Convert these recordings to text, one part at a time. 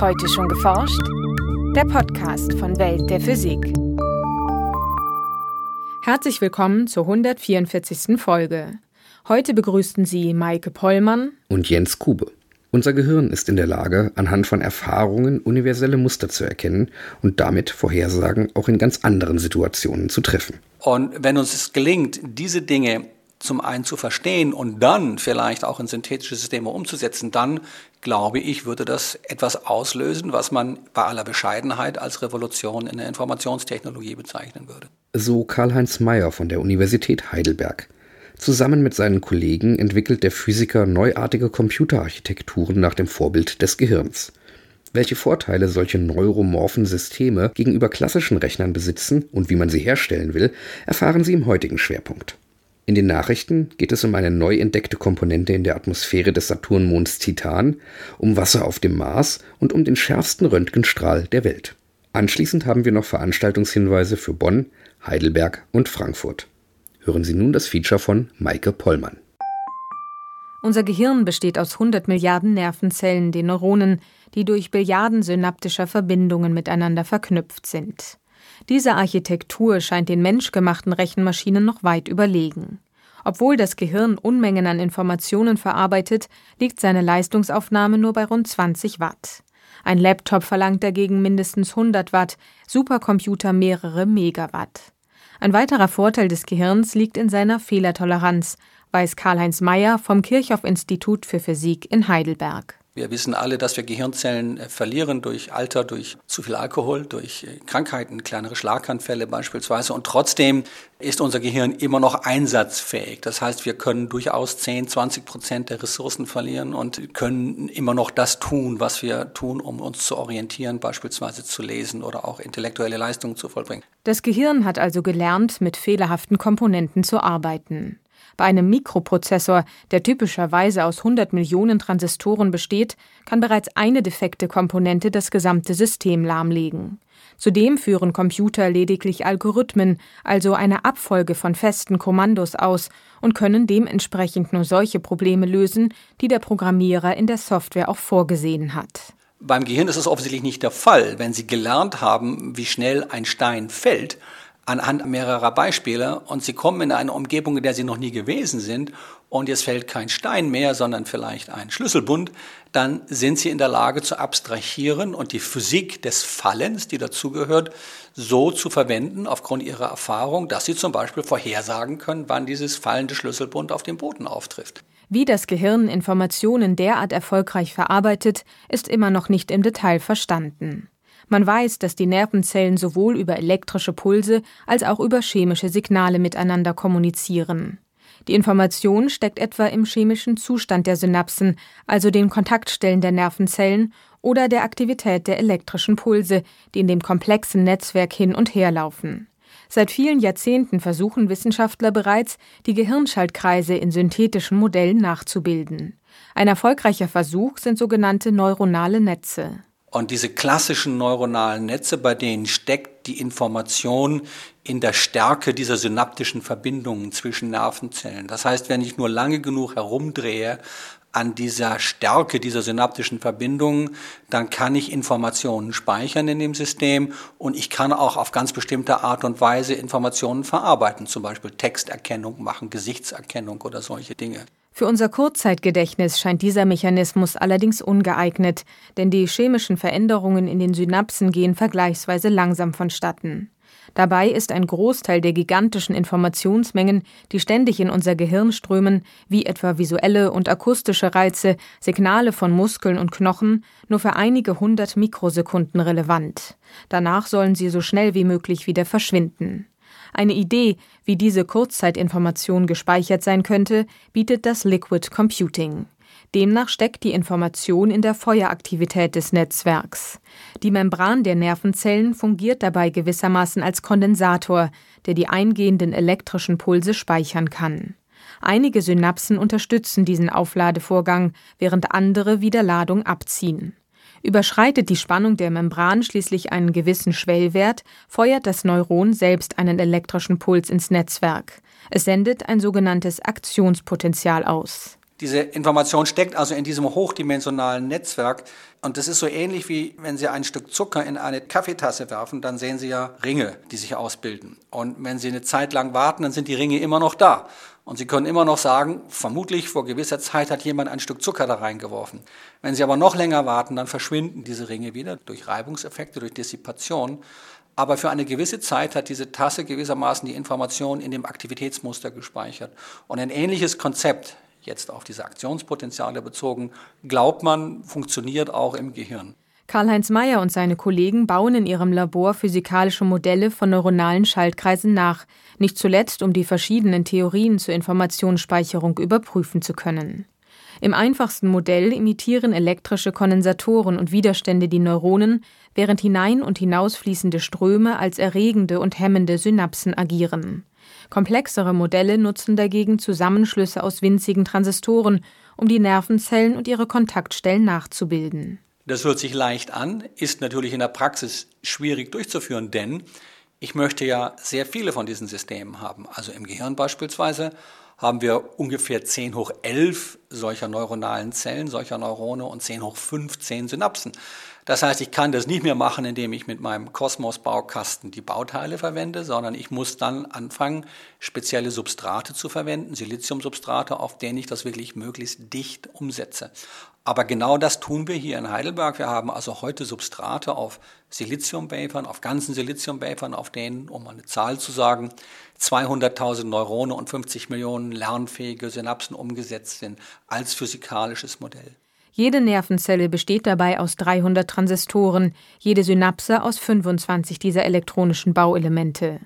Heute schon geforscht? Der Podcast von Welt der Physik. Herzlich willkommen zur 144. Folge. Heute begrüßten Sie Maike Pollmann und Jens Kube. Unser Gehirn ist in der Lage, anhand von Erfahrungen universelle Muster zu erkennen und damit Vorhersagen auch in ganz anderen Situationen zu treffen. Und wenn uns es gelingt, diese Dinge zum einen zu verstehen und dann vielleicht auch in synthetische Systeme umzusetzen, dann glaube ich, würde das etwas auslösen, was man bei aller Bescheidenheit als Revolution in der Informationstechnologie bezeichnen würde. So Karl-Heinz Mayer von der Universität Heidelberg. Zusammen mit seinen Kollegen entwickelt der Physiker neuartige Computerarchitekturen nach dem Vorbild des Gehirns. Welche Vorteile solche neuromorphen Systeme gegenüber klassischen Rechnern besitzen und wie man sie herstellen will, erfahren Sie im heutigen Schwerpunkt. In den Nachrichten geht es um eine neu entdeckte Komponente in der Atmosphäre des Saturnmonds Titan, um Wasser auf dem Mars und um den schärfsten Röntgenstrahl der Welt. Anschließend haben wir noch Veranstaltungshinweise für Bonn, Heidelberg und Frankfurt. Hören Sie nun das Feature von Maike Pollmann. Unser Gehirn besteht aus 100 Milliarden Nervenzellen, den Neuronen, die durch Billiarden synaptischer Verbindungen miteinander verknüpft sind. Diese Architektur scheint den menschgemachten Rechenmaschinen noch weit überlegen. Obwohl das Gehirn Unmengen an Informationen verarbeitet, liegt seine Leistungsaufnahme nur bei rund 20 Watt. Ein Laptop verlangt dagegen mindestens 100 Watt, Supercomputer mehrere Megawatt. Ein weiterer Vorteil des Gehirns liegt in seiner Fehlertoleranz, weiß Karl-Heinz Mayer vom Kirchhoff-Institut für Physik in Heidelberg. Wir wissen alle, dass wir Gehirnzellen äh, verlieren durch Alter, durch zu viel Alkohol, durch äh, Krankheiten, kleinere Schlaganfälle beispielsweise. Und trotzdem ist unser Gehirn immer noch einsatzfähig. Das heißt, wir können durchaus 10, 20 Prozent der Ressourcen verlieren und können immer noch das tun, was wir tun, um uns zu orientieren, beispielsweise zu lesen oder auch intellektuelle Leistungen zu vollbringen. Das Gehirn hat also gelernt, mit fehlerhaften Komponenten zu arbeiten. Bei einem Mikroprozessor, der typischerweise aus 100 Millionen Transistoren besteht, kann bereits eine defekte Komponente das gesamte System lahmlegen. Zudem führen Computer lediglich Algorithmen, also eine Abfolge von festen Kommandos aus und können dementsprechend nur solche Probleme lösen, die der Programmierer in der Software auch vorgesehen hat. Beim Gehirn ist es offensichtlich nicht der Fall. Wenn Sie gelernt haben, wie schnell ein Stein fällt, anhand mehrerer Beispiele und sie kommen in eine Umgebung, in der sie noch nie gewesen sind und jetzt fällt kein Stein mehr, sondern vielleicht ein Schlüsselbund, dann sind sie in der Lage zu abstrahieren und die Physik des Fallens, die dazugehört, so zu verwenden aufgrund ihrer Erfahrung, dass sie zum Beispiel vorhersagen können, wann dieses fallende Schlüsselbund auf dem Boden auftrifft. Wie das Gehirn Informationen derart erfolgreich verarbeitet, ist immer noch nicht im Detail verstanden. Man weiß, dass die Nervenzellen sowohl über elektrische Pulse als auch über chemische Signale miteinander kommunizieren. Die Information steckt etwa im chemischen Zustand der Synapsen, also den Kontaktstellen der Nervenzellen oder der Aktivität der elektrischen Pulse, die in dem komplexen Netzwerk hin und her laufen. Seit vielen Jahrzehnten versuchen Wissenschaftler bereits, die Gehirnschaltkreise in synthetischen Modellen nachzubilden. Ein erfolgreicher Versuch sind sogenannte neuronale Netze. Und diese klassischen neuronalen Netze, bei denen steckt die Information in der Stärke dieser synaptischen Verbindungen zwischen Nervenzellen. Das heißt, wenn ich nur lange genug herumdrehe an dieser Stärke dieser synaptischen Verbindungen, dann kann ich Informationen speichern in dem System und ich kann auch auf ganz bestimmte Art und Weise Informationen verarbeiten, zum Beispiel Texterkennung machen, Gesichtserkennung oder solche Dinge. Für unser Kurzzeitgedächtnis scheint dieser Mechanismus allerdings ungeeignet, denn die chemischen Veränderungen in den Synapsen gehen vergleichsweise langsam vonstatten. Dabei ist ein Großteil der gigantischen Informationsmengen, die ständig in unser Gehirn strömen, wie etwa visuelle und akustische Reize, Signale von Muskeln und Knochen, nur für einige hundert Mikrosekunden relevant. Danach sollen sie so schnell wie möglich wieder verschwinden. Eine Idee, wie diese Kurzzeitinformation gespeichert sein könnte, bietet das Liquid Computing. Demnach steckt die Information in der Feueraktivität des Netzwerks. Die Membran der Nervenzellen fungiert dabei gewissermaßen als Kondensator, der die eingehenden elektrischen Pulse speichern kann. Einige Synapsen unterstützen diesen Aufladevorgang, während andere wieder Ladung abziehen. Überschreitet die Spannung der Membran schließlich einen gewissen Schwellwert, feuert das Neuron selbst einen elektrischen Puls ins Netzwerk. Es sendet ein sogenanntes Aktionspotential aus. Diese Information steckt also in diesem hochdimensionalen Netzwerk. Und das ist so ähnlich wie wenn Sie ein Stück Zucker in eine Kaffeetasse werfen, dann sehen Sie ja Ringe, die sich ausbilden. Und wenn Sie eine Zeit lang warten, dann sind die Ringe immer noch da. Und Sie können immer noch sagen, vermutlich vor gewisser Zeit hat jemand ein Stück Zucker da reingeworfen. Wenn Sie aber noch länger warten, dann verschwinden diese Ringe wieder durch Reibungseffekte, durch Dissipation. Aber für eine gewisse Zeit hat diese Tasse gewissermaßen die Information in dem Aktivitätsmuster gespeichert. Und ein ähnliches Konzept, jetzt auf diese Aktionspotenziale bezogen, glaubt man, funktioniert auch im Gehirn. Karl-Heinz Mayer und seine Kollegen bauen in ihrem Labor physikalische Modelle von neuronalen Schaltkreisen nach, nicht zuletzt um die verschiedenen Theorien zur Informationsspeicherung überprüfen zu können. Im einfachsten Modell imitieren elektrische Kondensatoren und Widerstände die Neuronen, während hinein und hinausfließende Ströme als erregende und hemmende Synapsen agieren. Komplexere Modelle nutzen dagegen Zusammenschlüsse aus winzigen Transistoren, um die Nervenzellen und ihre Kontaktstellen nachzubilden. Das hört sich leicht an, ist natürlich in der Praxis schwierig durchzuführen, denn ich möchte ja sehr viele von diesen Systemen haben. Also im Gehirn beispielsweise haben wir ungefähr 10 hoch 11 solcher neuronalen Zellen, solcher Neurone und 10 hoch 15 Synapsen. Das heißt, ich kann das nicht mehr machen, indem ich mit meinem Kosmos-Baukasten die Bauteile verwende, sondern ich muss dann anfangen, spezielle Substrate zu verwenden, Siliziumsubstrate, auf denen ich das wirklich möglichst dicht umsetze. Aber genau das tun wir hier in Heidelberg. Wir haben also heute Substrate auf Siliziumbapern, auf ganzen Siliziumbapern, auf denen, um eine Zahl zu sagen, 200.000 Neurone und 50 Millionen lernfähige Synapsen umgesetzt sind als physikalisches Modell. Jede Nervenzelle besteht dabei aus 300 Transistoren, jede Synapse aus 25 dieser elektronischen Bauelemente.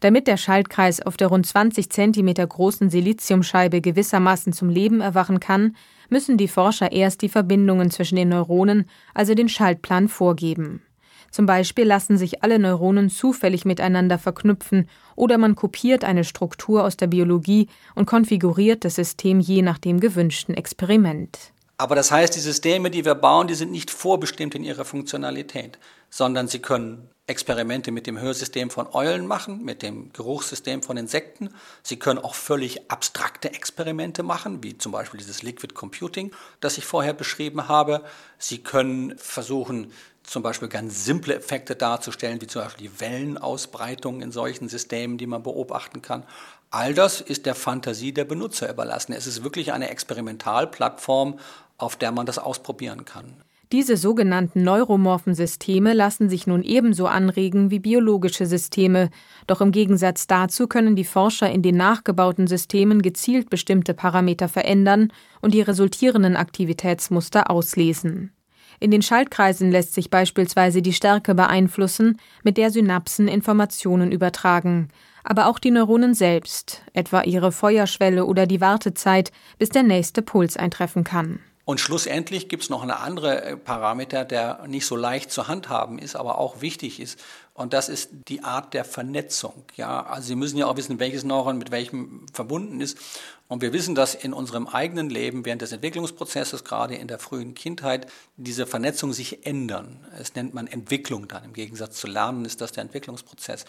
Damit der Schaltkreis auf der rund 20 cm großen Siliziumscheibe gewissermaßen zum Leben erwachen kann, müssen die Forscher erst die Verbindungen zwischen den Neuronen, also den Schaltplan, vorgeben. Zum Beispiel lassen sich alle Neuronen zufällig miteinander verknüpfen oder man kopiert eine Struktur aus der Biologie und konfiguriert das System je nach dem gewünschten Experiment. Aber das heißt, die Systeme, die wir bauen, die sind nicht vorbestimmt in ihrer Funktionalität, sondern sie können Experimente mit dem Hörsystem von Eulen machen, mit dem Geruchssystem von Insekten. Sie können auch völlig abstrakte Experimente machen, wie zum Beispiel dieses Liquid Computing, das ich vorher beschrieben habe. Sie können versuchen, zum Beispiel ganz simple Effekte darzustellen, wie zum Beispiel die Wellenausbreitung in solchen Systemen, die man beobachten kann. All das ist der Fantasie der Benutzer überlassen. Es ist wirklich eine Experimentalplattform, auf der man das ausprobieren kann. Diese sogenannten neuromorphen Systeme lassen sich nun ebenso anregen wie biologische Systeme, doch im Gegensatz dazu können die Forscher in den nachgebauten Systemen gezielt bestimmte Parameter verändern und die resultierenden Aktivitätsmuster auslesen. In den Schaltkreisen lässt sich beispielsweise die Stärke beeinflussen, mit der Synapsen Informationen übertragen, aber auch die Neuronen selbst, etwa ihre Feuerschwelle oder die Wartezeit, bis der nächste Puls eintreffen kann. Und schlussendlich gibt es noch einen anderen äh, Parameter, der nicht so leicht zu handhaben ist, aber auch wichtig ist. Und das ist die Art der Vernetzung. Ja, also Sie müssen ja auch wissen, welches Neuron mit welchem verbunden ist. Und wir wissen, dass in unserem eigenen Leben während des Entwicklungsprozesses, gerade in der frühen Kindheit, diese Vernetzungen sich ändern. Es nennt man Entwicklung dann. Im Gegensatz zu Lernen ist das der Entwicklungsprozess.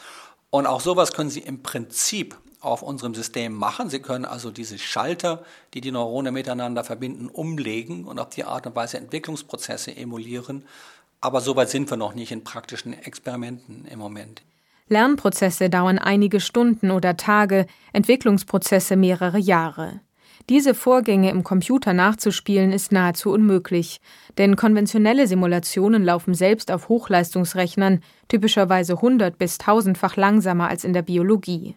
Und auch sowas können Sie im Prinzip auf unserem System machen. Sie können also diese Schalter, die die Neurone miteinander verbinden, umlegen und auf die Art und Weise Entwicklungsprozesse emulieren. Aber so weit sind wir noch nicht in praktischen Experimenten im Moment. Lernprozesse dauern einige Stunden oder Tage, Entwicklungsprozesse mehrere Jahre. Diese Vorgänge im Computer nachzuspielen ist nahezu unmöglich, denn konventionelle Simulationen laufen selbst auf Hochleistungsrechnern typischerweise hundert bis tausendfach langsamer als in der Biologie.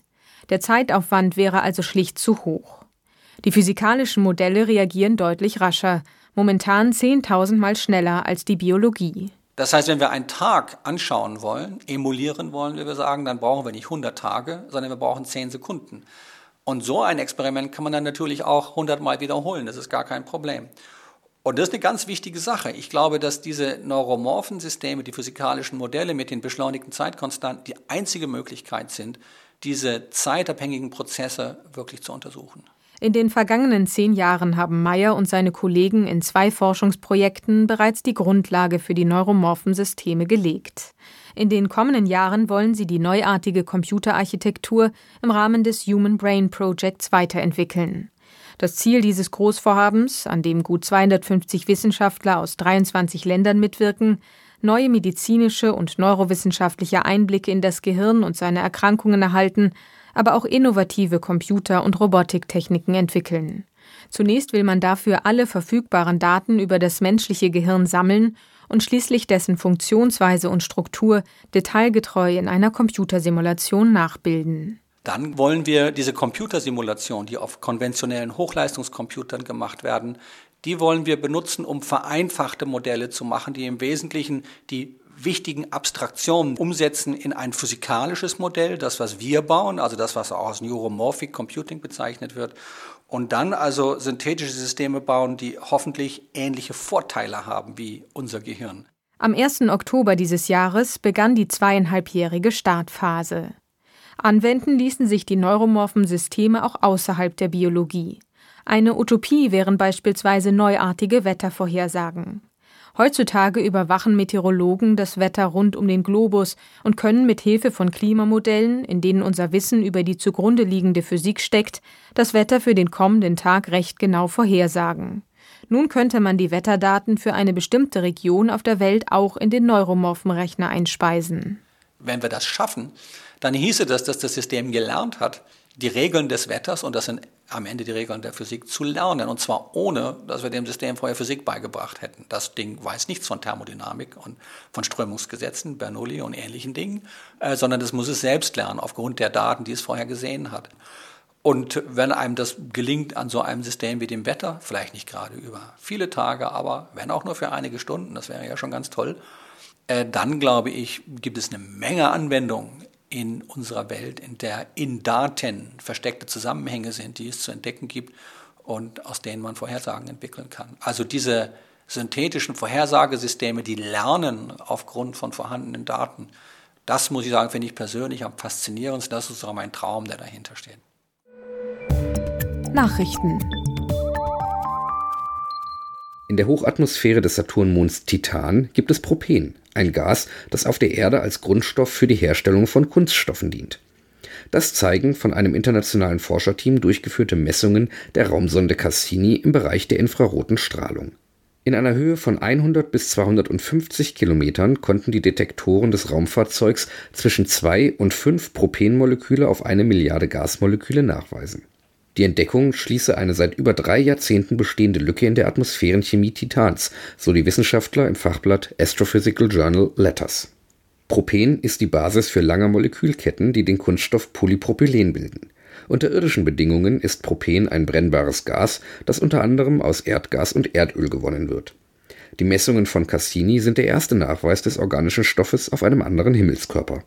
Der Zeitaufwand wäre also schlicht zu hoch. Die physikalischen Modelle reagieren deutlich rascher, momentan zehntausendmal schneller als die Biologie. Das heißt, wenn wir einen Tag anschauen wollen, emulieren wollen, wie wir sagen, dann brauchen wir nicht 100 Tage, sondern wir brauchen 10 Sekunden. Und so ein Experiment kann man dann natürlich auch 100 Mal wiederholen, das ist gar kein Problem. Und das ist eine ganz wichtige Sache. Ich glaube, dass diese neuromorphen Systeme, die physikalischen Modelle mit den beschleunigten Zeitkonstanten die einzige Möglichkeit sind, diese zeitabhängigen Prozesse wirklich zu untersuchen. In den vergangenen zehn Jahren haben Meyer und seine Kollegen in zwei Forschungsprojekten bereits die Grundlage für die neuromorphen Systeme gelegt. In den kommenden Jahren wollen sie die neuartige Computerarchitektur im Rahmen des Human Brain Projects weiterentwickeln. Das Ziel dieses Großvorhabens, an dem gut 250 Wissenschaftler aus 23 Ländern mitwirken, neue medizinische und neurowissenschaftliche Einblicke in das Gehirn und seine Erkrankungen erhalten, aber auch innovative Computer- und Robotiktechniken entwickeln. Zunächst will man dafür alle verfügbaren Daten über das menschliche Gehirn sammeln und schließlich dessen Funktionsweise und Struktur detailgetreu in einer Computersimulation nachbilden. Dann wollen wir diese Computersimulation, die auf konventionellen Hochleistungscomputern gemacht werden, die wollen wir benutzen, um vereinfachte Modelle zu machen, die im Wesentlichen die wichtigen Abstraktionen umsetzen in ein physikalisches Modell, das, was wir bauen, also das, was auch als Neuromorphic Computing bezeichnet wird, und dann also synthetische Systeme bauen, die hoffentlich ähnliche Vorteile haben wie unser Gehirn. Am 1. Oktober dieses Jahres begann die zweieinhalbjährige Startphase. Anwenden ließen sich die neuromorphen Systeme auch außerhalb der Biologie. Eine Utopie wären beispielsweise neuartige Wettervorhersagen. Heutzutage überwachen Meteorologen das Wetter rund um den Globus und können mit Hilfe von Klimamodellen, in denen unser Wissen über die zugrunde liegende Physik steckt, das Wetter für den kommenden Tag recht genau vorhersagen. Nun könnte man die Wetterdaten für eine bestimmte Region auf der Welt auch in den neuromorphen Rechner einspeisen. Wenn wir das schaffen, dann hieße das, dass das System gelernt hat, die Regeln des Wetters, und das sind am Ende die Regeln der Physik, zu lernen. Und zwar ohne, dass wir dem System vorher Physik beigebracht hätten. Das Ding weiß nichts von Thermodynamik und von Strömungsgesetzen, Bernoulli und ähnlichen Dingen, äh, sondern das muss es selbst lernen, aufgrund der Daten, die es vorher gesehen hat. Und wenn einem das gelingt an so einem System wie dem Wetter, vielleicht nicht gerade über viele Tage, aber wenn auch nur für einige Stunden, das wäre ja schon ganz toll, äh, dann glaube ich, gibt es eine Menge Anwendungen in unserer Welt, in der in Daten versteckte Zusammenhänge sind, die es zu entdecken gibt und aus denen man Vorhersagen entwickeln kann. Also diese synthetischen Vorhersagesysteme, die lernen aufgrund von vorhandenen Daten, das muss ich sagen, finde ich persönlich am faszinierendsten. Das ist auch mein Traum, der dahinter steht. Nachrichten in der Hochatmosphäre des Saturnmonds Titan gibt es Propen, ein Gas, das auf der Erde als Grundstoff für die Herstellung von Kunststoffen dient. Das zeigen von einem internationalen Forscherteam durchgeführte Messungen der Raumsonde Cassini im Bereich der infraroten Strahlung. In einer Höhe von 100 bis 250 Kilometern konnten die Detektoren des Raumfahrzeugs zwischen zwei und fünf Propenmoleküle auf eine Milliarde Gasmoleküle nachweisen die Entdeckung schließe eine seit über drei Jahrzehnten bestehende Lücke in der Atmosphärenchemie Titans, so die Wissenschaftler im Fachblatt Astrophysical Journal Letters. Propen ist die Basis für lange Molekülketten, die den Kunststoff Polypropylen bilden. Unter irdischen Bedingungen ist Propen ein brennbares Gas, das unter anderem aus Erdgas und Erdöl gewonnen wird. Die Messungen von Cassini sind der erste Nachweis des organischen Stoffes auf einem anderen Himmelskörper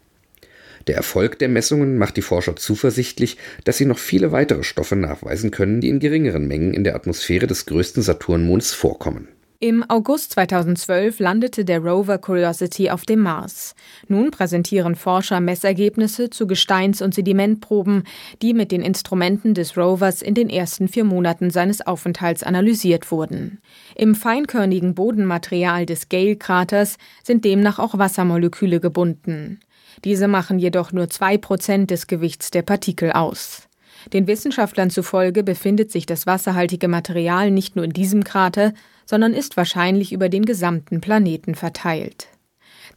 der Erfolg der Messungen macht die Forscher zuversichtlich, dass sie noch viele weitere Stoffe nachweisen können, die in geringeren Mengen in der Atmosphäre des größten Saturnmonds vorkommen. Im August 2012 landete der Rover Curiosity auf dem Mars. Nun präsentieren Forscher Messergebnisse zu Gesteins- und Sedimentproben, die mit den Instrumenten des Rovers in den ersten vier Monaten seines Aufenthalts analysiert wurden. Im feinkörnigen Bodenmaterial des Gale-Kraters sind demnach auch Wassermoleküle gebunden. Diese machen jedoch nur zwei Prozent des Gewichts der Partikel aus. Den Wissenschaftlern zufolge befindet sich das wasserhaltige Material nicht nur in diesem Krater, sondern ist wahrscheinlich über den gesamten Planeten verteilt.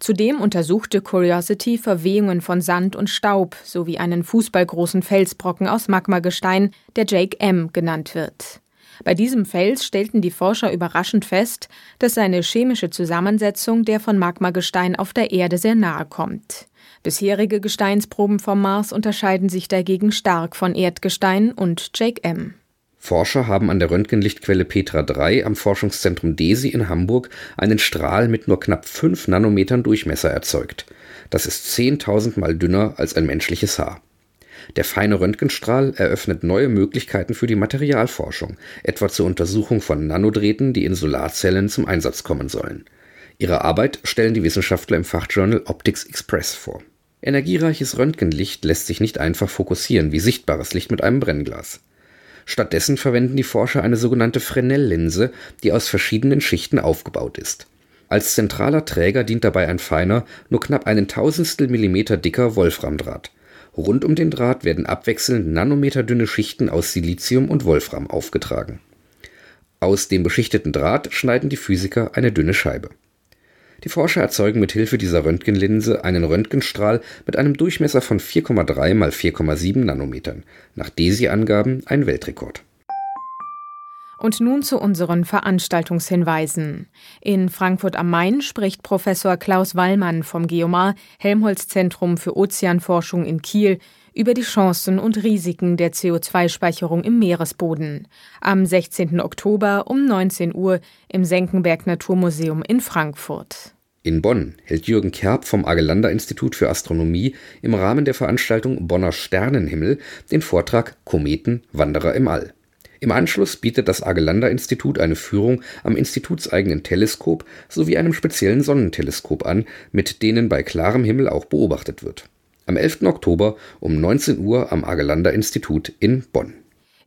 Zudem untersuchte Curiosity Verwehungen von Sand und Staub sowie einen fußballgroßen Felsbrocken aus Magmagestein, der Jake M genannt wird. Bei diesem Fels stellten die Forscher überraschend fest, dass seine chemische Zusammensetzung der von Magmagestein auf der Erde sehr nahe kommt. Bisherige Gesteinsproben vom Mars unterscheiden sich dagegen stark von Erdgestein und Jake M. Forscher haben an der Röntgenlichtquelle Petra 3 am Forschungszentrum DESI in Hamburg einen Strahl mit nur knapp 5 Nanometern Durchmesser erzeugt. Das ist 10.000 Mal dünner als ein menschliches Haar. Der feine Röntgenstrahl eröffnet neue Möglichkeiten für die Materialforschung, etwa zur Untersuchung von Nanodrähten, die in Solarzellen zum Einsatz kommen sollen. Ihre Arbeit stellen die Wissenschaftler im Fachjournal Optics Express vor. Energiereiches Röntgenlicht lässt sich nicht einfach fokussieren wie sichtbares Licht mit einem Brennglas. Stattdessen verwenden die Forscher eine sogenannte Fresnel-Linse, die aus verschiedenen Schichten aufgebaut ist. Als zentraler Träger dient dabei ein feiner, nur knapp einen Tausendstel Millimeter dicker Wolframdraht Rund um den Draht werden abwechselnd nanometerdünne Schichten aus Silizium und Wolfram aufgetragen. Aus dem beschichteten Draht schneiden die Physiker eine dünne Scheibe. Die Forscher erzeugen mit Hilfe dieser Röntgenlinse einen Röntgenstrahl mit einem Durchmesser von 4,3 mal 4,7 Nanometern, nach DESI-Angaben ein Weltrekord. Und nun zu unseren Veranstaltungshinweisen. In Frankfurt am Main spricht Professor Klaus Wallmann vom Geomar Helmholtz Zentrum für Ozeanforschung in Kiel über die Chancen und Risiken der CO2-Speicherung im Meeresboden. Am 16. Oktober um 19 Uhr im Senckenberg Naturmuseum in Frankfurt. In Bonn hält Jürgen Kerb vom Agelander Institut für Astronomie im Rahmen der Veranstaltung Bonner Sternenhimmel den Vortrag Kometen Wanderer im All. Im Anschluss bietet das Agelander-Institut eine Führung am institutseigenen Teleskop sowie einem speziellen Sonnenteleskop an, mit denen bei klarem Himmel auch beobachtet wird. Am 11. Oktober um 19 Uhr am Agelander-Institut in Bonn.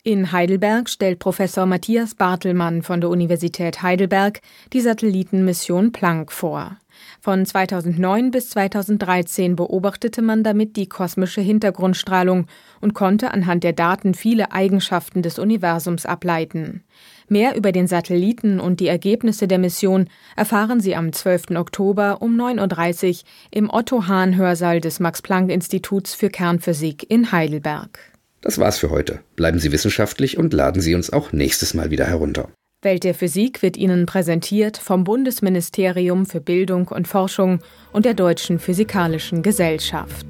In Heidelberg stellt Professor Matthias Bartelmann von der Universität Heidelberg die Satellitenmission Planck vor. Von 2009 bis 2013 beobachtete man damit die kosmische Hintergrundstrahlung und konnte anhand der Daten viele Eigenschaften des Universums ableiten. Mehr über den Satelliten und die Ergebnisse der Mission erfahren Sie am 12. Oktober um 9.30 Uhr im Otto Hahn Hörsaal des Max Planck Instituts für Kernphysik in Heidelberg. Das war's für heute. Bleiben Sie wissenschaftlich und laden Sie uns auch nächstes Mal wieder herunter. Welt der Physik wird Ihnen präsentiert vom Bundesministerium für Bildung und Forschung und der Deutschen Physikalischen Gesellschaft.